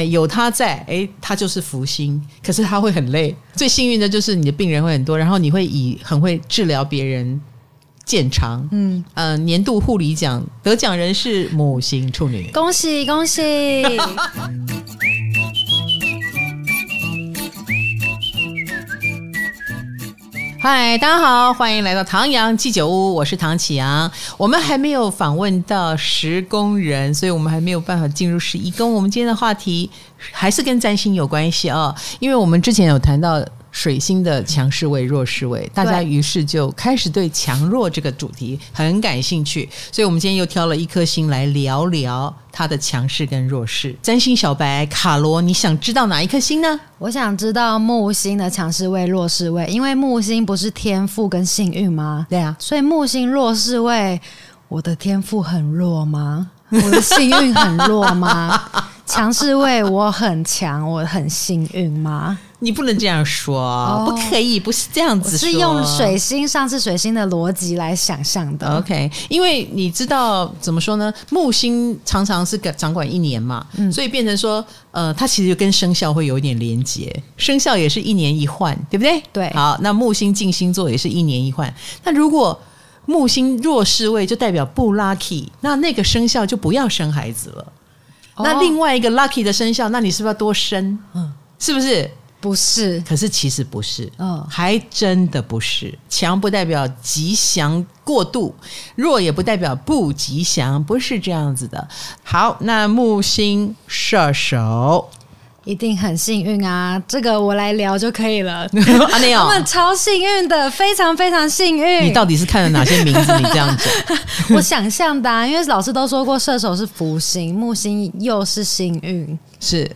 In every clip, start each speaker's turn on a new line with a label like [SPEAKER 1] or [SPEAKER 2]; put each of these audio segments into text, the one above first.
[SPEAKER 1] 哎，有他在，哎，他就是福星，可是他会很累。最幸运的就是你的病人会很多，然后你会以很会治疗别人见长。嗯呃，年度护理奖得奖人是母星处女，
[SPEAKER 2] 恭喜恭喜！
[SPEAKER 1] 嗨，大家好，欢迎来到唐阳鸡酒屋，我是唐启阳。我们还没有访问到十宫人，所以我们还没有办法进入十一宫。我们今天的话题还是跟占星有关系、哦，因为我们之前有谈到。水星的强势位、弱势位，大家于是就开始对强弱这个主题很感兴趣，所以我们今天又挑了一颗星来聊聊它的强势跟弱势。占星小白卡罗，你想知道哪一颗星呢？
[SPEAKER 2] 我想知道木星的强势位、弱势位，因为木星不是天赋跟幸运吗？
[SPEAKER 1] 对啊，
[SPEAKER 2] 所以木星弱势位，我的天赋很弱吗？我的幸运很弱吗？强势位我很强，我很幸运吗？
[SPEAKER 1] 你不能这样说，哦、不可以，不是这样子说。
[SPEAKER 2] 是用水星上次水星的逻辑来想象的。
[SPEAKER 1] OK，因为你知道怎么说呢？木星常常是掌管一年嘛，嗯、所以变成说，呃，它其实就跟生肖会有一点连结。生肖也是一年一换，对不对？
[SPEAKER 2] 对。
[SPEAKER 1] 好，那木星进星座也是一年一换。那如果木星弱势位，就代表不 lucky，那那个生肖就不要生孩子了。哦、那另外一个 lucky 的生肖，那你是不是要多生？嗯，是不是？
[SPEAKER 2] 不是，
[SPEAKER 1] 可是其实不是，嗯，还真的不是。强不代表吉祥过度，弱也不代表不吉祥，不是这样子的。好，那木星射手
[SPEAKER 2] 一定很幸运啊，这个我来聊就可以了。
[SPEAKER 1] 啊，没有，
[SPEAKER 2] 他们超幸运的，非常非常幸运。
[SPEAKER 1] 你到底是看了哪些名字？你这样子，
[SPEAKER 2] 我想象的啊，因为老师都说过，射手是福星，木星又是幸运，
[SPEAKER 1] 是。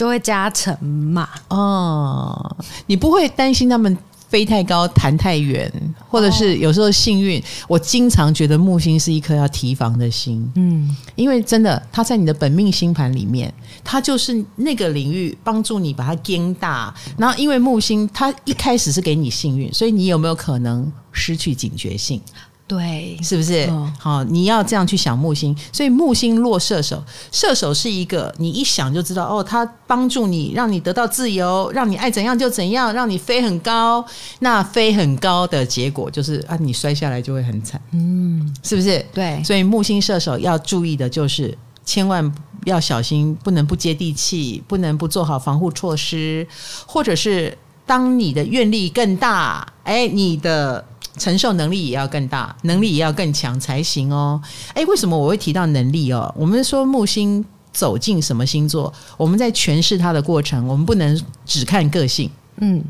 [SPEAKER 2] 就会加成嘛？
[SPEAKER 1] 哦，你不会担心他们飞太高、弹太远，或者是有时候幸运。哦、我经常觉得木星是一颗要提防的星，嗯，因为真的，它在你的本命星盘里面，它就是那个领域帮助你把它更大。然后，因为木星它一开始是给你幸运，所以你有没有可能失去警觉性？
[SPEAKER 2] 对，
[SPEAKER 1] 是不是？哦、好，你要这样去想木星，所以木星落射手，射手是一个你一想就知道哦，他帮助你，让你得到自由，让你爱怎样就怎样，让你飞很高。那飞很高的结果就是啊，你摔下来就会很惨，嗯，是不是？
[SPEAKER 2] 对，
[SPEAKER 1] 所以木星射手要注意的就是，千万要小心，不能不接地气，不能不做好防护措施，或者是当你的愿力更大，哎，你的。承受能力也要更大，能力也要更强才行哦。诶，为什么我会提到能力哦？我们说木星走进什么星座，我们在诠释它的过程，我们不能只看个性。嗯，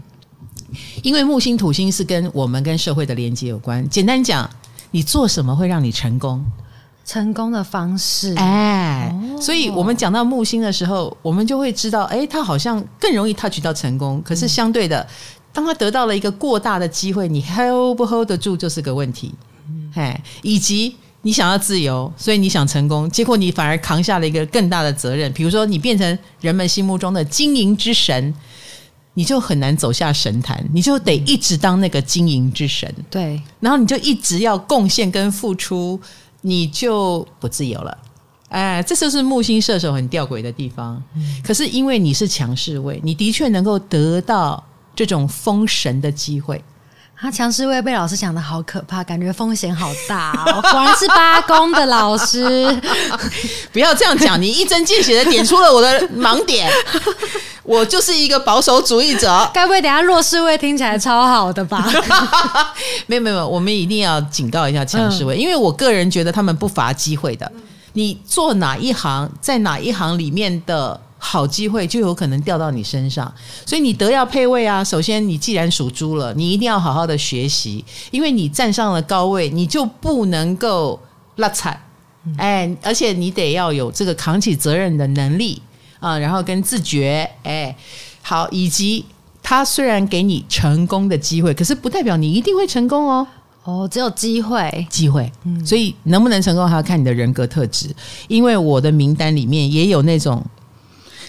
[SPEAKER 1] 因为木星土星是跟我们跟社会的连接有关。简单讲，你做什么会让你成功？
[SPEAKER 2] 成功的方式，
[SPEAKER 1] 哎，所以我们讲到木星的时候，我们就会知道，诶，它好像更容易 touch 到成功。可是相对的。当他得到了一个过大的机会，你 hold 不 hold 得住就是个问题。哎，以及你想要自由，所以你想成功，结果你反而扛下了一个更大的责任。比如说，你变成人们心目中的经营之神，你就很难走下神坛，你就得一直当那个经营之神。
[SPEAKER 2] 对，
[SPEAKER 1] 然后你就一直要贡献跟付出，你就不自由了。哎，这就是木星射手很吊诡的地方。可是因为你是强势位，你的确能够得到。这种封神的机会，
[SPEAKER 2] 他强势位被老师讲的好可怕，感觉风险好大哦。果然是八公的老师，
[SPEAKER 1] 不要这样讲，你一针见血的点出了我的盲点。我就是一个保守主义者，
[SPEAKER 2] 该不会等下弱势位听起来超好的吧？
[SPEAKER 1] 没有没有，我们一定要警告一下强势位，嗯、因为我个人觉得他们不乏机会的。你做哪一行，在哪一行里面的。好机会就有可能掉到你身上，所以你德要配位啊。首先，你既然属猪了，你一定要好好的学习，因为你站上了高位，你就不能够落惨。哎，而且你得要有这个扛起责任的能力啊，然后跟自觉，哎，好，以及他虽然给你成功的机会，可是不代表你一定会成功哦。
[SPEAKER 2] 哦，只有机会，
[SPEAKER 1] 机会，所以能不能成功还要看你的人格特质，因为我的名单里面也有那种。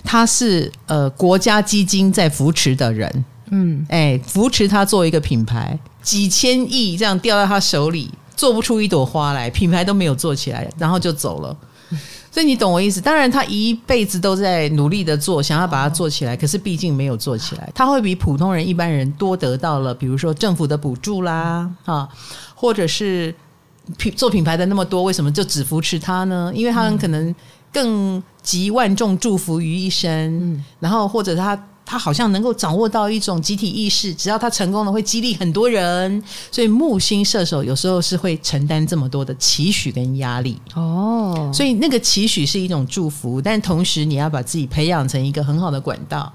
[SPEAKER 1] 他是呃国家基金在扶持的人，嗯，哎，扶持他做一个品牌，几千亿这样掉到他手里，做不出一朵花来，品牌都没有做起来，然后就走了。所以你懂我意思。当然，他一辈子都在努力的做，想要把它做起来，可是毕竟没有做起来。他会比普通人、一般人多得到了，比如说政府的补助啦，啊，或者是品做品牌的那么多，为什么就只扶持他呢？因为他很可能更集万众祝福于一身，然后或者他。他好像能够掌握到一种集体意识，只要他成功了，会激励很多人。所以木星射手有时候是会承担这么多的期许跟压力哦。所以那个期许是一种祝福，但同时你要把自己培养成一个很好的管道。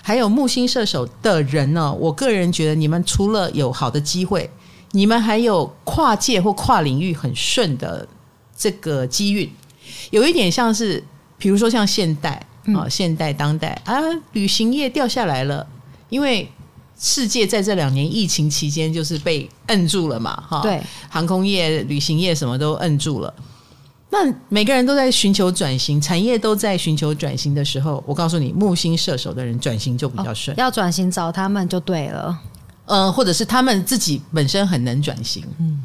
[SPEAKER 1] 还有木星射手的人呢，我个人觉得你们除了有好的机会，你们还有跨界或跨领域很顺的这个机运，有一点像是，比如说像现代。啊、哦，现代当代啊，旅行业掉下来了，因为世界在这两年疫情期间就是被摁住了嘛，哈、哦，
[SPEAKER 2] 对，
[SPEAKER 1] 航空业、旅行业什么都摁住了。那每个人都在寻求转型，产业都在寻求转型的时候，我告诉你，木星射手的人转型就比较顺，哦、
[SPEAKER 2] 要转型找他们就对了，
[SPEAKER 1] 嗯、呃，或者是他们自己本身很能转型，嗯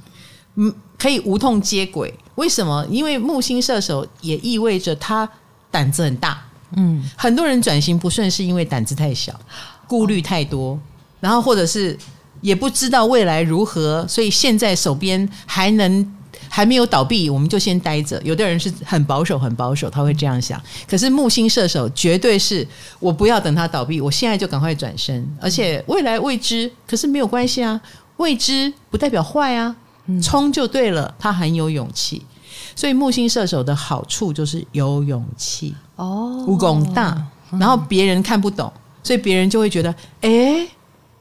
[SPEAKER 1] 嗯，可以无痛接轨。为什么？因为木星射手也意味着他胆子很大。嗯，很多人转型不顺是因为胆子太小，顾虑太多，然后或者是也不知道未来如何，所以现在手边还能还没有倒闭，我们就先待着。有的人是很保守，很保守，他会这样想。可是木星射手绝对是我不要等他倒闭，我现在就赶快转身，而且未来未知，可是没有关系啊，未知不代表坏啊，冲就对了。他很有勇气，所以木星射手的好处就是有勇气。哦，武功大，然后别人看不懂，所以别人就会觉得，哎，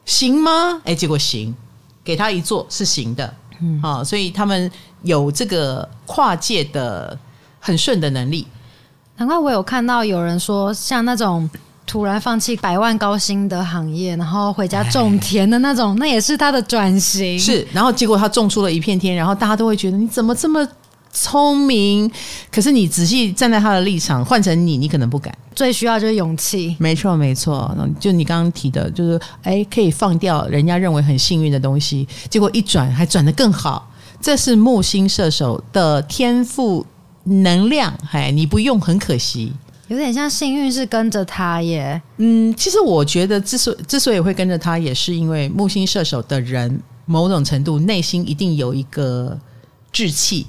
[SPEAKER 1] 行吗？哎，结果行，给他一做是行的，嗯，啊，所以他们有这个跨界的很顺的能力。
[SPEAKER 2] 难怪我有看到有人说，像那种突然放弃百万高薪的行业，然后回家种田的那种，那也是他的转型。
[SPEAKER 1] 是，然后结果他种出了一片天，然后大家都会觉得，你怎么这么？聪明，可是你仔细站在他的立场，换成你，你可能不敢。
[SPEAKER 2] 最需要就是勇气。
[SPEAKER 1] 没错，没错。就你刚刚提的，就是哎，可以放掉人家认为很幸运的东西，结果一转还转得更好。这是木星射手的天赋能量。哎，你不用很可惜。
[SPEAKER 2] 有点像幸运是跟着他耶。
[SPEAKER 1] 嗯，其实我觉得之所之所以会跟着他，也是因为木星射手的人某种程度内心一定有一个志气。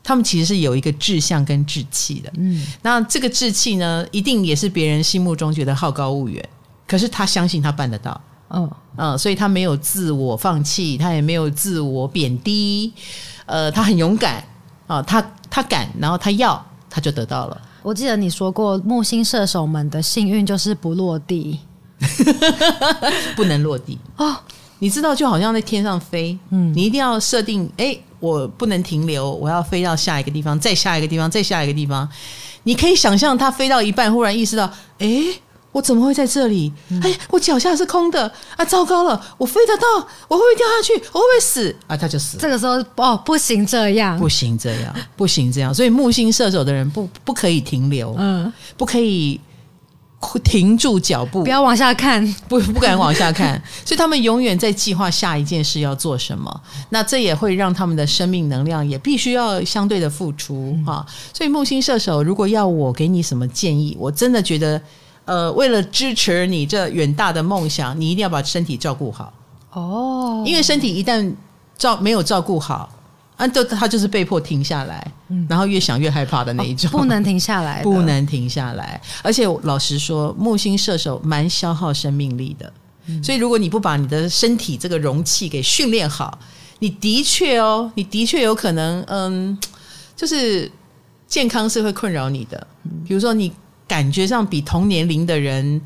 [SPEAKER 1] 他们其实是有一个志向跟志气的，嗯，那这个志气呢，一定也是别人心目中觉得好高骛远，可是他相信他办得到，嗯嗯，所以他没有自我放弃，他也没有自我贬低，呃，他很勇敢啊，他他敢，然后他要，他就得到了。
[SPEAKER 2] 我记得你说过，木星射手们的幸运就是不落地，
[SPEAKER 1] 不能落地哦。你知道，就好像在天上飞，嗯，你一定要设定，哎，我不能停留，我要飞到下一个地方，再下一个地方，再下一个地方。你可以想象，它飞到一半，忽然意识到，哎，我怎么会在这里？哎，我脚下是空的啊！糟糕了，我飞得到，我会不会掉下去？我会不会死？啊，他就死了。
[SPEAKER 2] 这个时候，哦，不行，这样，
[SPEAKER 1] 不行，这样，不行，这样。所以木星射手的人不不可以停留，嗯，不可以。停住脚步，
[SPEAKER 2] 不要往下看，
[SPEAKER 1] 不不敢往下看，所以他们永远在计划下一件事要做什么。那这也会让他们的生命能量也必须要相对的付出哈。所以木星射手，如果要我给你什么建议，我真的觉得，呃，为了支持你这远大的梦想，你一定要把身体照顾好哦。因为身体一旦照没有照顾好。啊，就他就是被迫停下来，嗯，然后越想越害怕的那一种，
[SPEAKER 2] 哦，不能停下来，
[SPEAKER 1] 不能停下来。而且老实说，木星射手蛮消耗生命力的，嗯，所以如果你不把你的身体这个容器给训练好，你的确哦，你的确有可能，嗯，就是健康是会困扰你的。比如说，你感觉上比同年龄的人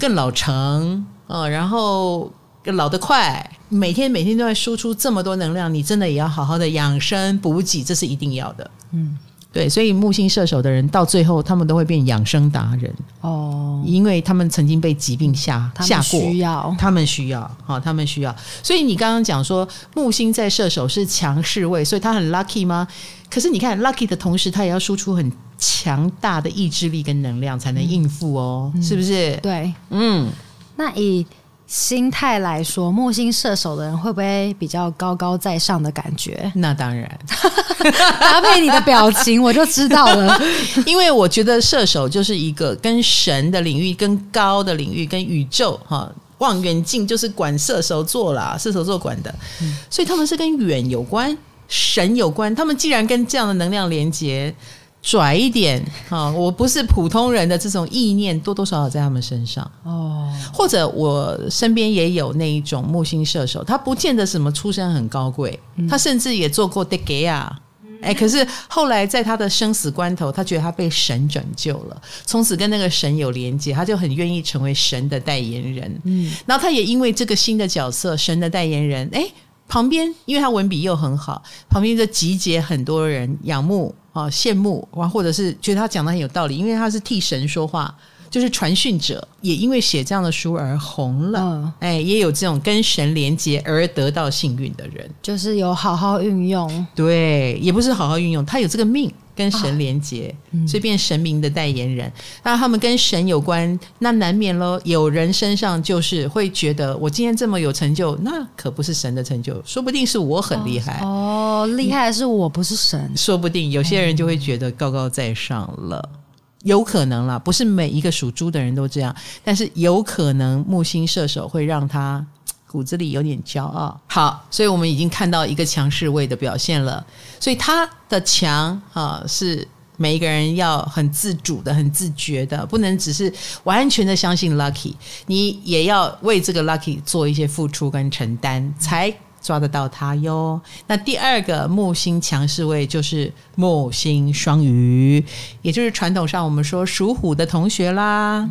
[SPEAKER 1] 更老成，呃，然后。老得快，每天每天都在输出这么多能量，你真的也要好好的养生补给，这是一定要的。嗯，对，所以木星射手的人到最后，他们都会变养生达人哦，因为他们曾经被疾病吓吓过，需要他们需要，好，他们需要。所以你刚刚讲说木星在射手是强势位，所以他很 lucky 吗？可是你看 lucky 的同时，他也要输出很强大的意志力跟能量，才能应付哦，嗯、是不是？
[SPEAKER 2] 对，
[SPEAKER 1] 嗯，
[SPEAKER 2] 那以。心态来说，木星射手的人会不会比较高高在上的感觉？
[SPEAKER 1] 那当然，
[SPEAKER 2] 搭配你的表情，我就知道了。
[SPEAKER 1] 因为我觉得射手就是一个跟神的领域、跟高的领域、跟宇宙哈望远镜，就是管射手座啦，射手座管的，嗯、所以他们是跟远有关、神有关。他们既然跟这样的能量连接。拽一点啊！我不是普通人的这种意念，多多少少在他们身上哦。或者我身边也有那一种木星射手，他不见得什么出身很高贵，他甚至也做过德给啊。哎，可是后来在他的生死关头，他觉得他被神拯救了，从此跟那个神有连接，他就很愿意成为神的代言人。嗯，然后他也因为这个新的角色，神的代言人，哎，旁边因为他文笔又很好，旁边就集结很多人仰慕。啊，羡慕哇，或者是觉得他讲的很有道理，因为他是替神说话，就是传讯者，也因为写这样的书而红了。嗯，哎，也有这种跟神连接而得到幸运的人，
[SPEAKER 2] 就是有好好运用。
[SPEAKER 1] 对，也不是好好运用，他有这个命。跟神连接，所以变神明的代言人。那、嗯、他们跟神有关，那难免咯。有人身上就是会觉得，我今天这么有成就，那可不是神的成就，说不定是我很厉害
[SPEAKER 2] 哦。哦，厉害的是我，不是神。
[SPEAKER 1] 说不定有些人就会觉得高高在上了，嗯、有可能啦，不是每一个属猪的人都这样，但是有可能木星射手会让他。骨子里有点骄傲，好，所以我们已经看到一个强势位的表现了。所以他的强啊，是每一个人要很自主的、很自觉的，不能只是完全的相信 Lucky，你也要为这个 Lucky 做一些付出跟承担，才抓得到他哟。那第二个木星强势位就是木星双鱼，也就是传统上我们说属虎的同学啦。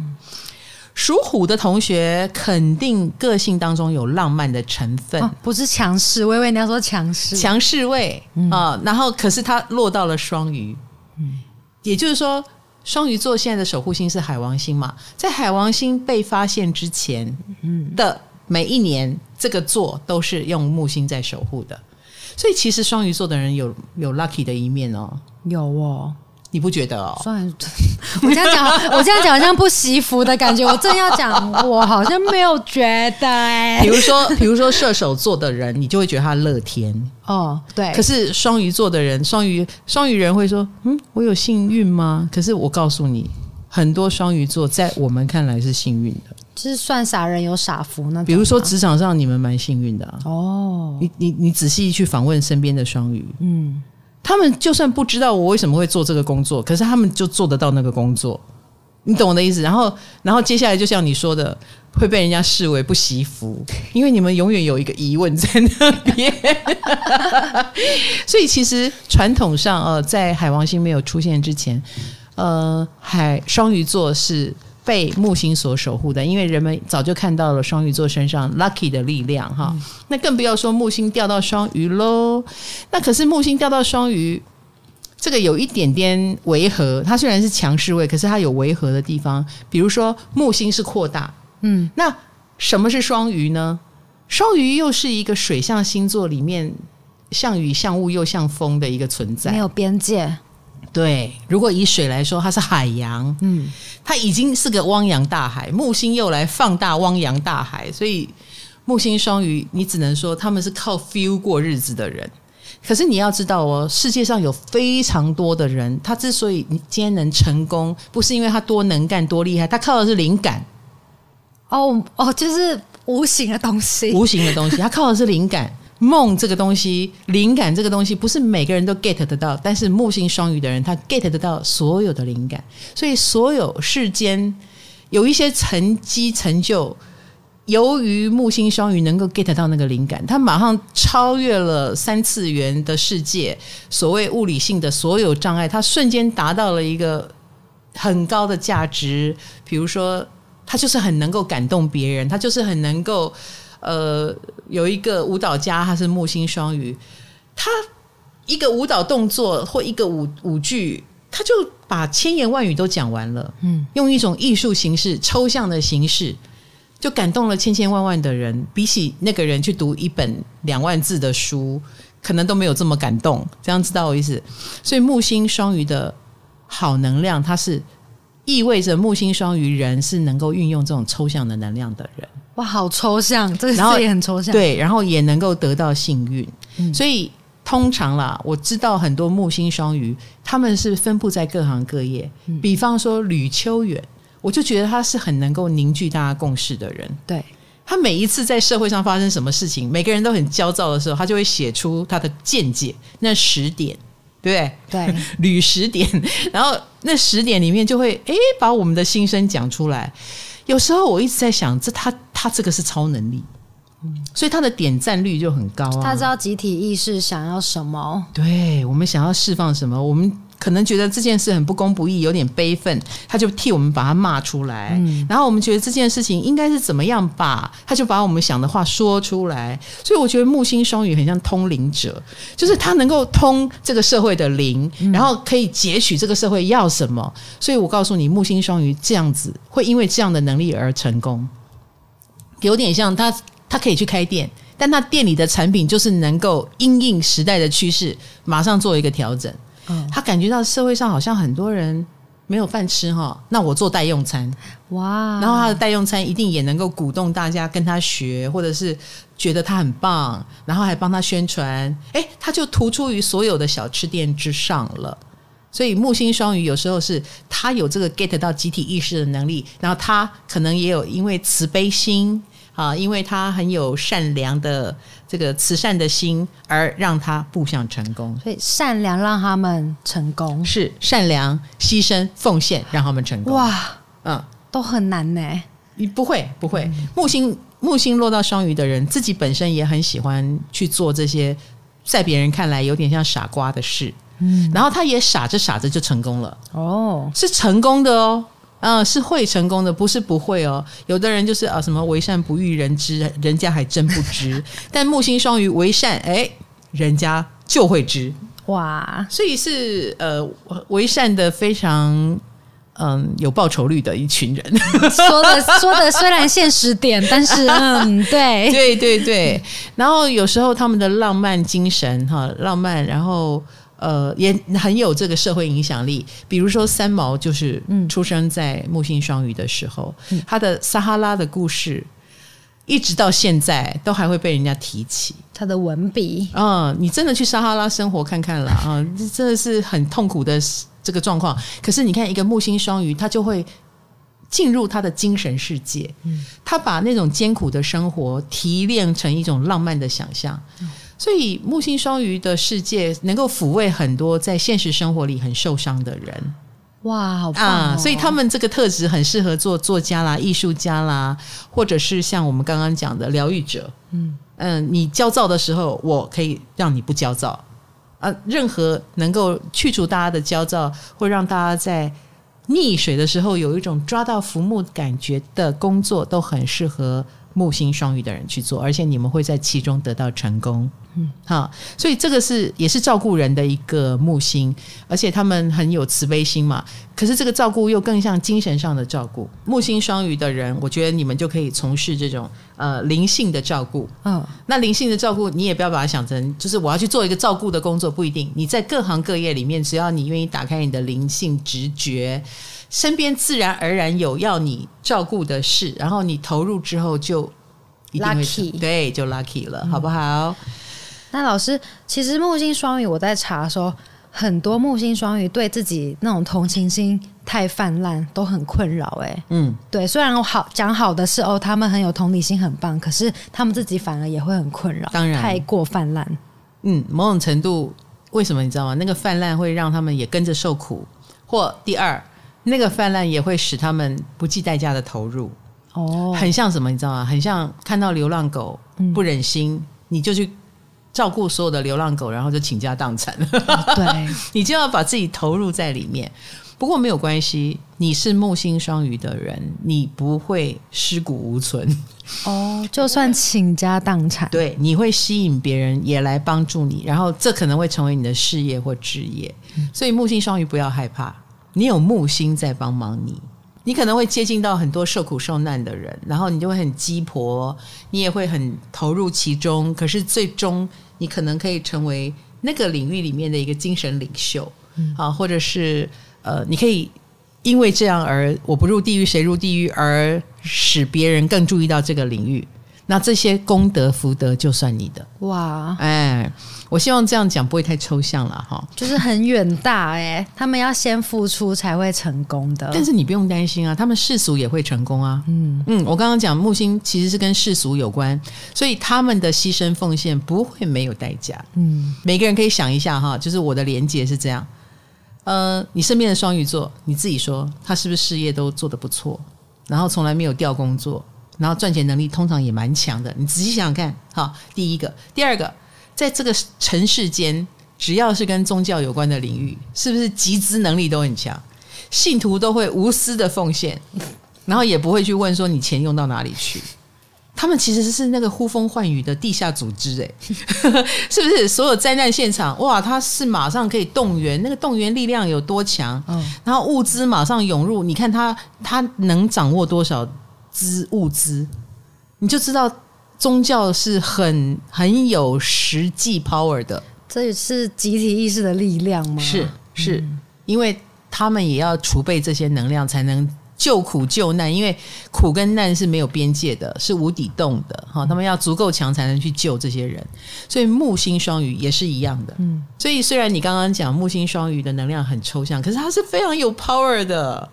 [SPEAKER 1] 属虎的同学肯定个性当中有浪漫的成分，哦、不
[SPEAKER 2] 是强势。微微你要说强势，
[SPEAKER 1] 强势位啊、嗯。然后，可是他落到了双鱼，嗯，也就是说，双鱼座现在的守护星是海王星嘛？在海王星被发现之前，嗯的每一年，这个座都是用木星在守护的。所以，其实双鱼座的人有有 lucky 的一面哦，
[SPEAKER 2] 有哦。
[SPEAKER 1] 你不觉得哦？
[SPEAKER 2] 算了，我这样讲，我这样讲好像不惜福的感觉。我正要讲，我好像没有觉得 哎。
[SPEAKER 1] 比如说，比如说射手座的人，你就会觉得他乐天
[SPEAKER 2] 哦。对。
[SPEAKER 1] 可是双鱼座的人，双鱼双鱼人会说：“嗯，我有幸运吗？”可是我告诉你，很多双鱼座在我们看来是幸运的，
[SPEAKER 2] 就是算傻人有傻福呢。
[SPEAKER 1] 比如说职场上，你们蛮幸运的啊。哦。你你你仔细去访问身边的双鱼，嗯。他们就算不知道我为什么会做这个工作，可是他们就做得到那个工作，你懂我的意思？然后，然后接下来就像你说的，会被人家视为不惜福，因为你们永远有一个疑问在那边。所以，其实传统上，呃，在海王星没有出现之前，呃，海双鱼座是。被木星所守护的，因为人们早就看到了双鱼座身上 lucky 的力量哈、嗯。那更不要说木星掉到双鱼喽。那可是木星掉到双鱼，这个有一点点违和。它虽然是强势位，可是它有违和的地方。比如说木星是扩大，嗯，那什么是双鱼呢？双鱼又是一个水象星座里面像雨像雾又像风的一个存在，
[SPEAKER 2] 没有边界。
[SPEAKER 1] 对，如果以水来说，它是海洋，嗯，它已经是个汪洋大海。木星又来放大汪洋大海，所以木星双鱼，你只能说他们是靠 feel 过日子的人。可是你要知道哦，世界上有非常多的人，他之所以你今天能成功，不是因为他多能干、多厉害，他靠的是灵感。
[SPEAKER 2] 哦哦，就是无形的东西，
[SPEAKER 1] 无形的东西，他靠的是灵感。梦这个东西，灵感这个东西，不是每个人都 get 得到。但是木星双鱼的人，他 get 得到所有的灵感。所以，所有世间有一些成绩成就，由于木星双鱼能够 get 到那个灵感，他马上超越了三次元的世界，所谓物理性的所有障碍，他瞬间达到了一个很高的价值。比如说，他就是很能够感动别人，他就是很能够。呃，有一个舞蹈家，他是木星双鱼，他一个舞蹈动作或一个舞舞剧，他就把千言万语都讲完了。嗯，用一种艺术形式、抽象的形式，就感动了千千万万的人。比起那个人去读一本两万字的书，可能都没有这么感动。这样知道我意思？所以木星双鱼的好能量，它是意味着木星双鱼人是能够运用这种抽象的能量的人。
[SPEAKER 2] 哇，好抽象，这个也很抽象。
[SPEAKER 1] 对，然后也能够得到幸运，嗯、所以通常啦，我知道很多木星双鱼，他们是分布在各行各业。嗯、比方说吕秋远，我就觉得他是很能够凝聚大家共识的人。
[SPEAKER 2] 对，
[SPEAKER 1] 他每一次在社会上发生什么事情，每个人都很焦躁的时候，他就会写出他的见解，那十点，对不对？
[SPEAKER 2] 对，
[SPEAKER 1] 捋十点，然后那十点里面就会诶把我们的心声讲出来。有时候我一直在想，这他他这个是超能力。所以他的点赞率就很高啊！
[SPEAKER 2] 他知道集体意识想要什么，
[SPEAKER 1] 对我们想要释放什么，我们可能觉得这件事很不公不义，有点悲愤，他就替我们把它骂出来。嗯，然后我们觉得这件事情应该是怎么样吧，他就把我们想的话说出来。所以我觉得木星双鱼很像通灵者，就是他能够通这个社会的灵，然后可以截取这个社会要什么。所以我告诉你，木星双鱼这样子会因为这样的能力而成功，有点像他。他可以去开店，但他店里的产品就是能够因应时代的趋势，马上做一个调整。嗯，他感觉到社会上好像很多人没有饭吃哈，那我做代用餐，哇！然后他的代用餐一定也能够鼓动大家跟他学，或者是觉得他很棒，然后还帮他宣传。哎，他就突出于所有的小吃店之上了。所以木星双鱼有时候是他有这个 get 到集体意识的能力，然后他可能也有因为慈悲心。啊，因为他很有善良的这个慈善的心，而让他步向成功。
[SPEAKER 2] 所以善良让他们成功，
[SPEAKER 1] 是善良、牺牲、奉献让他们成功。
[SPEAKER 2] 哇，嗯，都很难呢。
[SPEAKER 1] 你不会不会，木星木星落到双鱼的人，自己本身也很喜欢去做这些在别人看来有点像傻瓜的事。嗯，然后他也傻着傻着就成功了。哦，是成功的哦。嗯，是会成功的，不是不会哦。有的人就是啊，什么为善不欲人知，人家还真不知。但木星双鱼为善，哎，人家就会知哇。所以是呃，为善的非常嗯有报酬率的一群人。
[SPEAKER 2] 说的说的虽然现实点，但是嗯，对
[SPEAKER 1] 对对对。然后有时候他们的浪漫精神哈，浪漫，然后。呃，也很有这个社会影响力。比如说三毛，就是出生在木星双鱼的时候，嗯、他的撒哈拉的故事，一直到现在都还会被人家提起。
[SPEAKER 2] 他的文笔，
[SPEAKER 1] 嗯，你真的去撒哈拉生活看看了啊，这真的是很痛苦的这个状况。可是你看，一个木星双鱼，他就会进入他的精神世界，嗯、他把那种艰苦的生活提炼成一种浪漫的想象。嗯所以木星双鱼的世界能够抚慰很多在现实生活里很受伤的人，
[SPEAKER 2] 哇，好棒哦！啊，
[SPEAKER 1] 所以他们这个特质很适合做作家啦、艺术家啦，或者是像我们刚刚讲的疗愈者。嗯嗯，你焦躁的时候，我可以让你不焦躁。啊，任何能够去除大家的焦躁，或让大家在溺水的时候有一种抓到浮木感觉的工作，都很适合木星双鱼的人去做，而且你们会在其中得到成功。嗯，好，所以这个是也是照顾人的一个木星，而且他们很有慈悲心嘛。可是这个照顾又更像精神上的照顾。木星双鱼的人，我觉得你们就可以从事这种呃灵性的照顾。嗯，那灵性的照顾，你也不要把它想成就是我要去做一个照顾的工作，不一定。你在各行各业里面，只要你愿意打开你的灵性直觉，身边自然而然有要你照顾的事，然后你投入之后就一定会 lucky，对，就 lucky 了，嗯、好不好？
[SPEAKER 2] 那老师，其实木星双鱼，我在查的时候，很多木星双鱼对自己那种同情心太泛滥，都很困扰。哎，嗯，对，虽然我好讲好的是哦，他们很有同理心，很棒，可是他们自己反而也会很困扰，
[SPEAKER 1] 当然
[SPEAKER 2] 太过泛滥。
[SPEAKER 1] 嗯，某种程度，为什么你知道吗？那个泛滥会让他们也跟着受苦，或第二，那个泛滥也会使他们不计代价的投入。哦，很像什么？你知道吗？很像看到流浪狗不忍心，嗯、你就去。照顾所有的流浪狗，然后就倾家荡产。
[SPEAKER 2] 对，
[SPEAKER 1] 你就要把自己投入在里面。不过没有关系，你是木星双鱼的人，你不会尸骨无存。
[SPEAKER 2] 哦，就算倾家荡产，
[SPEAKER 1] 对，你会吸引别人也来帮助你，然后这可能会成为你的事业或职业。嗯，所以木星双鱼不要害怕，你有木星在帮忙你。你可能会接近到很多受苦受难的人，然后你就会很鸡婆，你也会很投入其中。可是最终，你可能可以成为那个领域里面的一个精神领袖，嗯、啊，或者是呃，你可以因为这样而我不入地狱谁入地狱，而使别人更注意到这个领域。那这些功德福德就算你的。
[SPEAKER 2] 哇，
[SPEAKER 1] 哎，我希望这样讲不会太抽象了哈，
[SPEAKER 2] 就是很远大哎，他们要先付出才会成功的。
[SPEAKER 1] 但是你不用担心啊，他们世俗也会成功啊。嗯嗯，我刚刚讲木星其实是跟世俗有关，所以他们的牺牲奉献不会没有代价。嗯，每个人可以想一下哈，就是我的连结是这样。呃，你身边的双鱼座，你自己说他是不是事业都做得不错，然后从来没有掉工作，然后赚钱能力通常也蛮强的。你仔细想想看，好，第一个，第二个，在这个城市间，只要是跟宗教有关的领域，是不是集资能力都很强？信徒都会无私的奉献，然后也不会去问说你钱用到哪里去。他们其实是那个呼风唤雨的地下组织，哎，是不是？所有灾难现场，哇，他是马上可以动员，那个动员力量有多强？嗯，然后物资马上涌入，你看他他能掌握多少资物资，你就知道宗教是很很有实际 power 的。
[SPEAKER 2] 这也是集体意识的力量吗？
[SPEAKER 1] 是是，嗯，因为他们也要储备这些能量，才能。救苦救难，因为苦跟难是没有边界的，是无底洞的哈。他们要足够强才能去救这些人，所以木星双鱼也是一样的。嗯，所以虽然你刚刚讲木星双鱼的能量很抽象，可是它是非常有 power 的。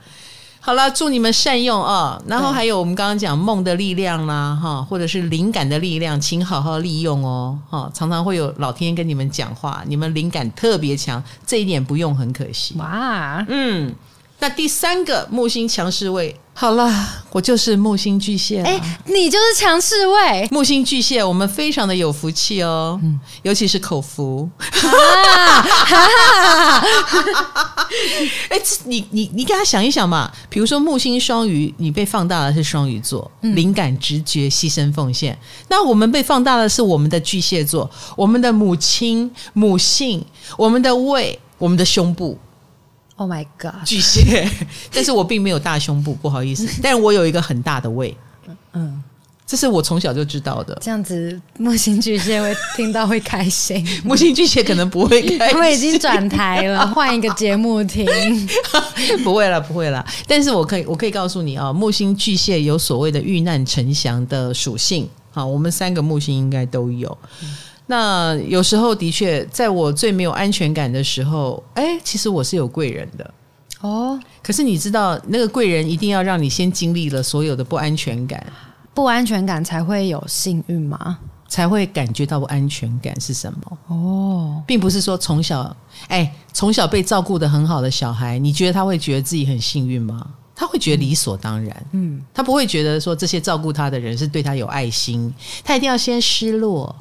[SPEAKER 1] 好了，祝你们善用啊！然后还有我们刚刚讲梦的力量啦，哈，或者是灵感的力量，请好好利用哦。哈，常常会有老天跟你们讲话，你们灵感特别强，这一点不用很可惜。哇，嗯。那第三个木星强势位，好了，我就是木星巨蟹。哎，
[SPEAKER 2] 你就是强势位，
[SPEAKER 1] 木星巨蟹，我们非常的有福气哦，嗯，尤其是口福。啊，哎，你你你给他想一想嘛，比如说木星双鱼，你被放大的是双鱼座，嗯，灵感、直觉、牺牲、奉献。那我们被放大的是我们的巨蟹座，我们的母亲、母性，我们的胃，我们的胸部。
[SPEAKER 2] Oh my god，
[SPEAKER 1] 巨蟹，但是我并没有大胸部，不好意思，但是我有一个很大的胃，嗯，这是我从小就知道的。
[SPEAKER 2] 这样子，木星巨蟹会听到会开心，
[SPEAKER 1] 木星巨蟹可能不会开心，
[SPEAKER 2] 他们已经转台了，换一个节目听，
[SPEAKER 1] 不会了，不会了。但是我可以，我可以告诉你啊，木星巨蟹有所谓的遇难成祥的属性，好，我们三个木星应该都有。嗯那有时候的确，在我最没有安全感的时候，哎，其实我是有贵人的哦。可是你知道，那个贵人一定要让你先经历了所有的不安全感，
[SPEAKER 2] 不安全感才会有幸运吗？
[SPEAKER 1] 才会感觉到不安全感是什么？哦，并不是说从小，哎，从小被照顾的很好的小孩，你觉得他会觉得自己很幸运吗？他会觉得理所当然，嗯，他不会觉得说这些照顾他的人是对他有爱心，他一定要先失落。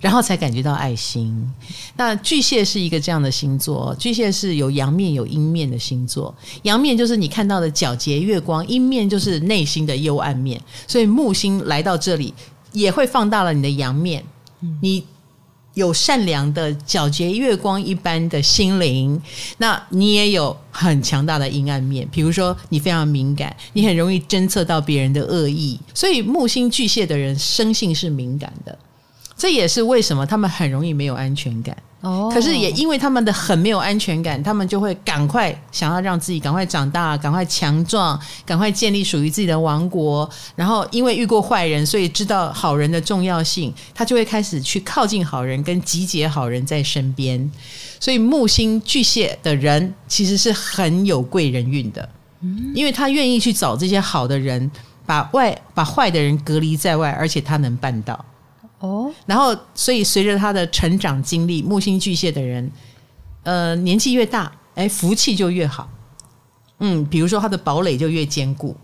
[SPEAKER 1] 然后才感觉到爱心。那巨蟹是一个这样的星座，巨蟹是有阳面有阴面的星座。阳面就是你看到的皎洁月光，阴面就是内心的幽暗面。所以木星来到这里，也会放大了你的阳面。你有善良的皎洁月光一般的心灵，那你也有很强大的阴暗面。比如说，你非常敏感，你很容易侦测到别人的恶意。所以木星巨蟹的人生性是敏感的。这也是为什么他们很容易没有安全感。哦，可是也因为他们的很没有安全感，他们就会赶快想要让自己赶快长大，赶快强壮，赶快建立属于自己的王国。然后因为遇过坏人，所以知道好人的重要性，他就会开始去靠近好人，跟集结好人在身边。所以木星巨蟹的人其实是很有贵人运的，因为他愿意去找这些好的人，把外把坏的人隔离在外，而且他能办到。哦，然后所以随着他的成长经历，木星巨蟹的人，呃，年纪越大，哎，福气就越好。嗯，比如说他的堡垒就越坚固，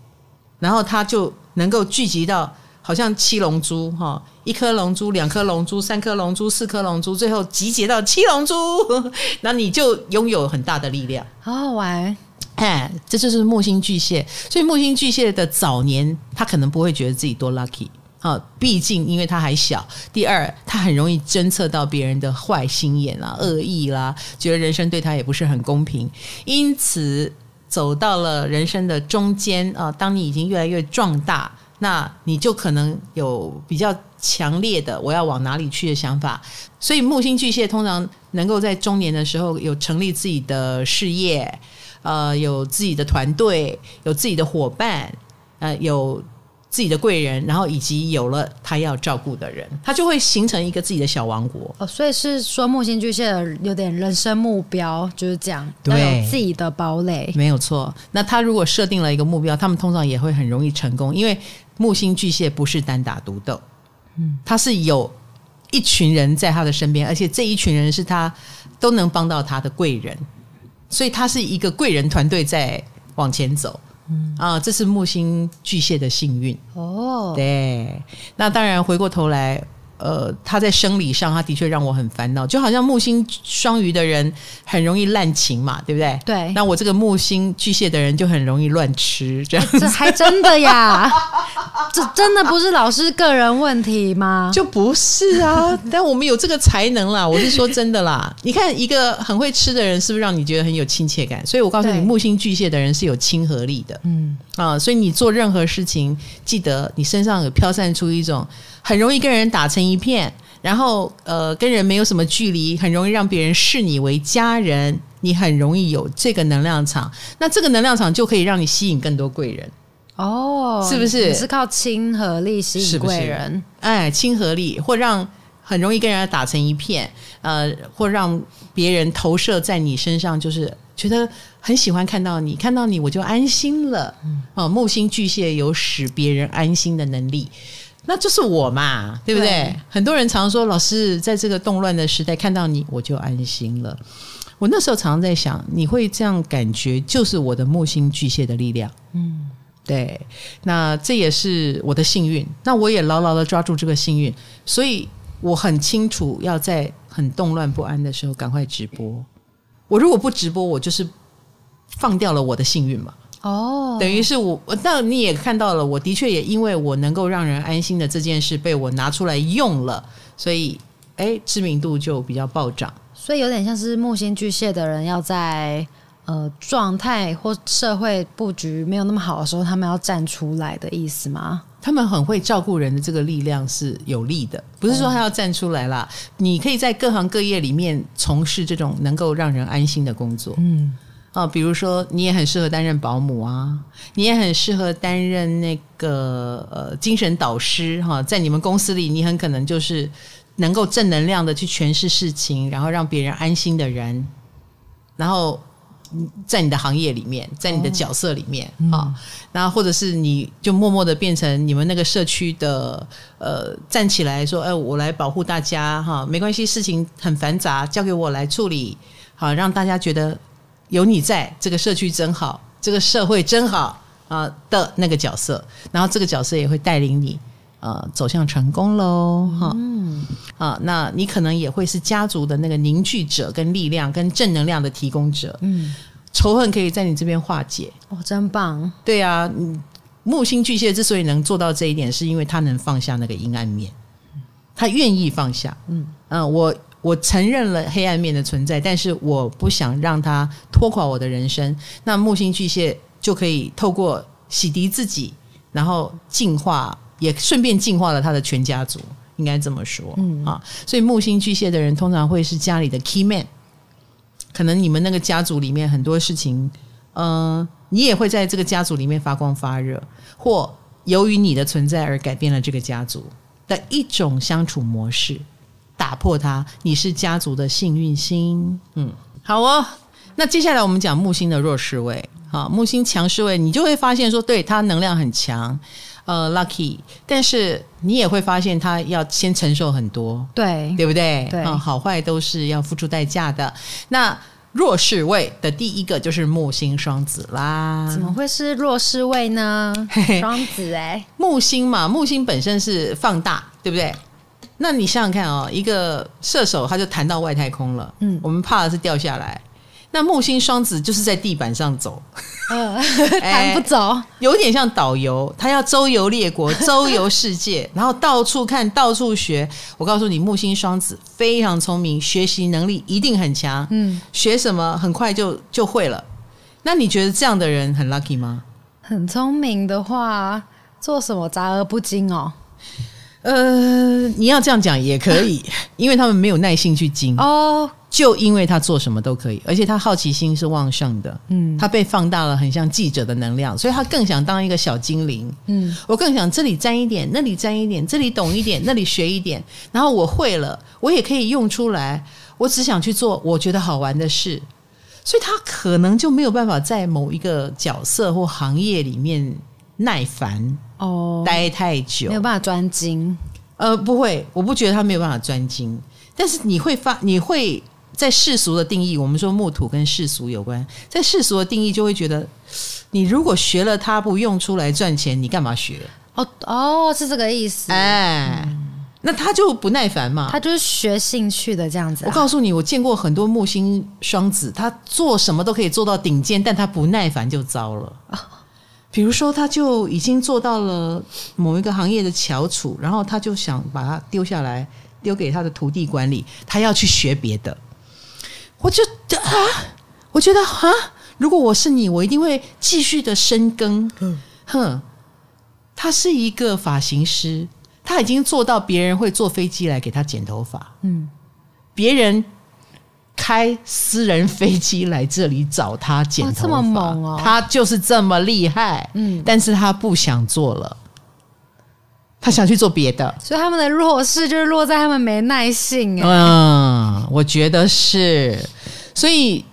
[SPEAKER 1] 然后他就能够聚集到好像七龙珠哈，一颗龙珠、两颗龙珠、三颗龙珠、四颗龙珠，最后集结到七龙珠，那你就拥有很大的力量，
[SPEAKER 2] 好好玩。
[SPEAKER 1] 哎，这就是木星巨蟹。所以木星巨蟹的早年，他可能不会觉得自己多 lucky。啊，毕竟因为他还小。第二，他很容易侦测到别人的坏心眼啦、恶意啦，觉得人生对他也不是很公平。因此，走到了人生的中间啊，当你已经越来越壮大，那你就可能有比较强烈的我要往哪里去的想法。所以，木星巨蟹通常能够在中年的时候有成立自己的事业，呃，有自己的团队，有自己的伙伴，呃，有。自己的贵人，然后以及有了他要照顾的人，他就会形成一个自己的小王国。
[SPEAKER 2] 哦，所以是说木星巨蟹有点人生目标就是这样，
[SPEAKER 1] 对，
[SPEAKER 2] 要有自己的堡垒，
[SPEAKER 1] 没有错。那他如果设定了一个目标，他们通常也会很容易成功，因为木星巨蟹不是单打独斗，嗯，他是有一群人在他的身边，而且这一群人是他都能帮到他的贵人，所以他是一个贵人团队在往前走。嗯啊，这是木星巨蟹的幸运哦。对，那当然回过头来。呃，他在生理上，他的确让我很烦恼，就好像木星双鱼的人很容易滥情嘛，对不对？
[SPEAKER 2] 对。
[SPEAKER 1] 那我这个木星巨蟹的人就很容易乱吃，这样子。
[SPEAKER 2] 这还真的呀？这真的不是老师个人问题吗？
[SPEAKER 1] 就不是啊，但我们有这个才能啦。我是说真的啦。你看，一个很会吃的人，是不是让你觉得很有亲切感？所以我告诉你，木星巨蟹的人是有亲和力的。嗯啊，所以你做任何事情，记得你身上有飘散出一种。很容易跟人打成一片，然后呃，跟人没有什么距离，很容易让别人视你为家人。你很容易有这个能量场，那这个能量场就可以让你吸引更多贵人哦，是不是？
[SPEAKER 2] 你是靠亲和力吸引贵人，是是
[SPEAKER 1] 哎，亲和力或让很容易跟人家打成一片，呃，或让别人投射在你身上，就是觉得很喜欢看到你，看到你我就安心了。嗯，哦，木星巨蟹有使别人安心的能力。那就是我嘛，对不对？对，很多人常说，老师在这个动乱的时代看到你，我就安心了。我那时候常常在想，你会这样感觉，就是我的木星巨蟹的力量。嗯，对。那这也是我的幸运。那我也牢牢的抓住这个幸运，所以我很清楚要在很动乱不安的时候赶快直播。我如果不直播，我就是放掉了我的幸运嘛。哦，oh. 等于是我，那你也看到了，我的确也因为我能够让人安心的这件事被我拿出来用了，所以哎，知名度就比较暴涨。
[SPEAKER 2] 所以有点像是木星巨蟹的人要在呃状态或社会布局没有那么好的时候，他们要站出来的意思吗？
[SPEAKER 1] 他们很会照顾人的这个力量是有利的，不是说他要站出来啦。Oh. 你可以在各行各业里面从事这种能够让人安心的工作。嗯。啊，比如说你也很适合担任保姆啊，你也很适合担任那个呃精神导师哈，在你们公司里，你很可能就是能够正能量的去诠释事情，然后让别人安心的人，然后在你的行业里面，在你的角色里面啊，然后或者是你就默默的变成你们那个社区的呃站起来说，哎，我来保护大家哈，没关系，事情很繁杂，交给我来处理，好让大家觉得。有你在这个社区真好，这个社会真好啊的那个角色，然后这个角色也会带领你呃走向成功喽哈。嗯啊，那你可能也会是家族的那个凝聚者、跟力量、跟正能量的提供者。嗯，仇恨可以在你这边化解
[SPEAKER 2] 哦，真棒。
[SPEAKER 1] 对啊，木星巨蟹之所以能做到这一点，是因为他能放下那个阴暗面，他愿意放下。嗯嗯、啊，我。我承认了黑暗面的存在，但是我不想让它拖垮我的人生。那木星巨蟹就可以透过洗涤自己，然后净化，也顺便净化了他的全家族，应该这么说。嗯啊，所以木星巨蟹的人通常会是家里的 key man，可能你们那个家族里面很多事情，嗯、呃，你也会在这个家族里面发光发热，或由于你的存在而改变了这个家族的一种相处模式。打破它，你是家族的幸运星。嗯，好哦。那接下来我们讲木星的弱势位。好，木星强势位，你就会发现说，对，它能量很强，呃，lucky。但是你也会发现，它要先承受很多，
[SPEAKER 2] 对，
[SPEAKER 1] 对不对？
[SPEAKER 2] 对，
[SPEAKER 1] 嗯，好坏都是要付出代价的。那弱势位的第一个就是木星双子啦。
[SPEAKER 2] 怎么会是弱势位呢？双子哎，
[SPEAKER 1] 木星嘛，木星本身是放大，对不对？那你想想看哦，一个射手他就弹到外太空了，嗯，我们怕的是掉下来。那木星双子就是在地板上走，
[SPEAKER 2] 嗯、呃，弹不走，欸，
[SPEAKER 1] 有点像导游，他要周游列国，周游世界，然后到处看，到处学。我告诉你，木星双子非常聪明，学习能力一定很强，嗯，学什么很快就就会了。那你觉得这样的人很 lucky 吗？
[SPEAKER 2] 很聪明的话，做什么杂而不精哦。
[SPEAKER 1] 呃，你要这样讲也可以，因为他们没有耐性去精
[SPEAKER 2] 哦。
[SPEAKER 1] 就因为他做什么都可以，而且他好奇心是旺盛的，嗯，他被放大了，很像记者的能量，所以他更想当一个小精灵，嗯，我更想这里沾一点，那里沾一点，这里懂一点，那里学一点，然后我会了，我也可以用出来。我只想去做我觉得好玩的事，所以他可能就没有办法在某一个角色或行业里面耐烦哦，待太久，
[SPEAKER 2] 没有办法专精。
[SPEAKER 1] 呃，不会，我不觉得他没有办法专精，但是你会发，你会。在世俗的定义，我们说木土跟世俗有关。在世俗的定义，就会觉得你如果学了它不用出来赚钱，你干嘛学？
[SPEAKER 2] 哦哦，是这个意思。
[SPEAKER 1] 哎，嗯、那他就不耐烦嘛。
[SPEAKER 2] 他就是学兴趣的这样子、啊。
[SPEAKER 1] 我告诉你，我见过很多木星双子，他做什么都可以做到顶尖，但他不耐烦就糟了。比如说，他就已经做到了某一个行业的翘楚，然后他就想把它丢下来，丢给他的徒弟管理，他要去学别的。我就啊，我觉得啊，如果我是你，我一定会继续的深耕。嗯，哼，他是一个发型师，他已经做到别人会坐飞机来给他剪头发。嗯，别人开私人飞机来这里找他剪头发，这么猛哦，他就是这么厉害。嗯，但是他不想做了。他想去做别的，
[SPEAKER 2] 所以他们的弱势就是落在他们没耐性。
[SPEAKER 1] 嗯，我觉得是，所以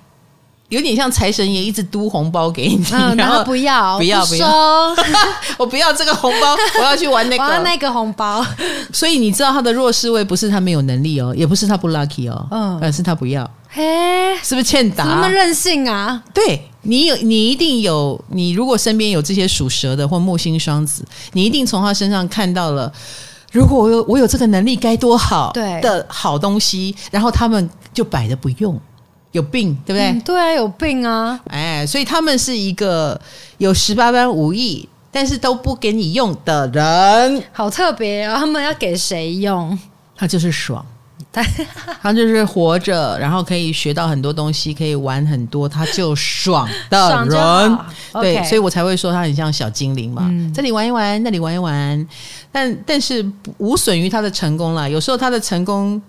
[SPEAKER 1] 有点像财神爷一直嘟红包给你，
[SPEAKER 2] 嗯、然后不要，
[SPEAKER 1] 不要，不要，我不要这个红包，我要去玩那个，
[SPEAKER 2] 玩那个红包。
[SPEAKER 1] 所以你知道他的弱势位不是他没有能力哦，也不是他不 lucky 哦，嗯，而是他不要。嘿，是不是欠打？
[SPEAKER 2] 那么任性啊？
[SPEAKER 1] 对。你有，你一定有。你如果身边有这些属蛇的或木星双子，你一定从他身上看到了。如果我有我有这个能力，该多好！对的好东西，然后他们就摆着不用，有病，对不对？
[SPEAKER 2] 嗯，对啊，有病啊！
[SPEAKER 1] 哎，所以他们是一个有十八般武艺，但是都不给你用的人，
[SPEAKER 2] 好特别哦。他们要给谁用？
[SPEAKER 1] 他就是爽。他就是活着，然后可以学到很多东西，可以玩很多，他就爽的人。对，Okay 所以我才会说他很像小精灵嘛，嗯、这里玩一玩，那里玩一玩，但但是无损于他的成功啦。有时候他的成功，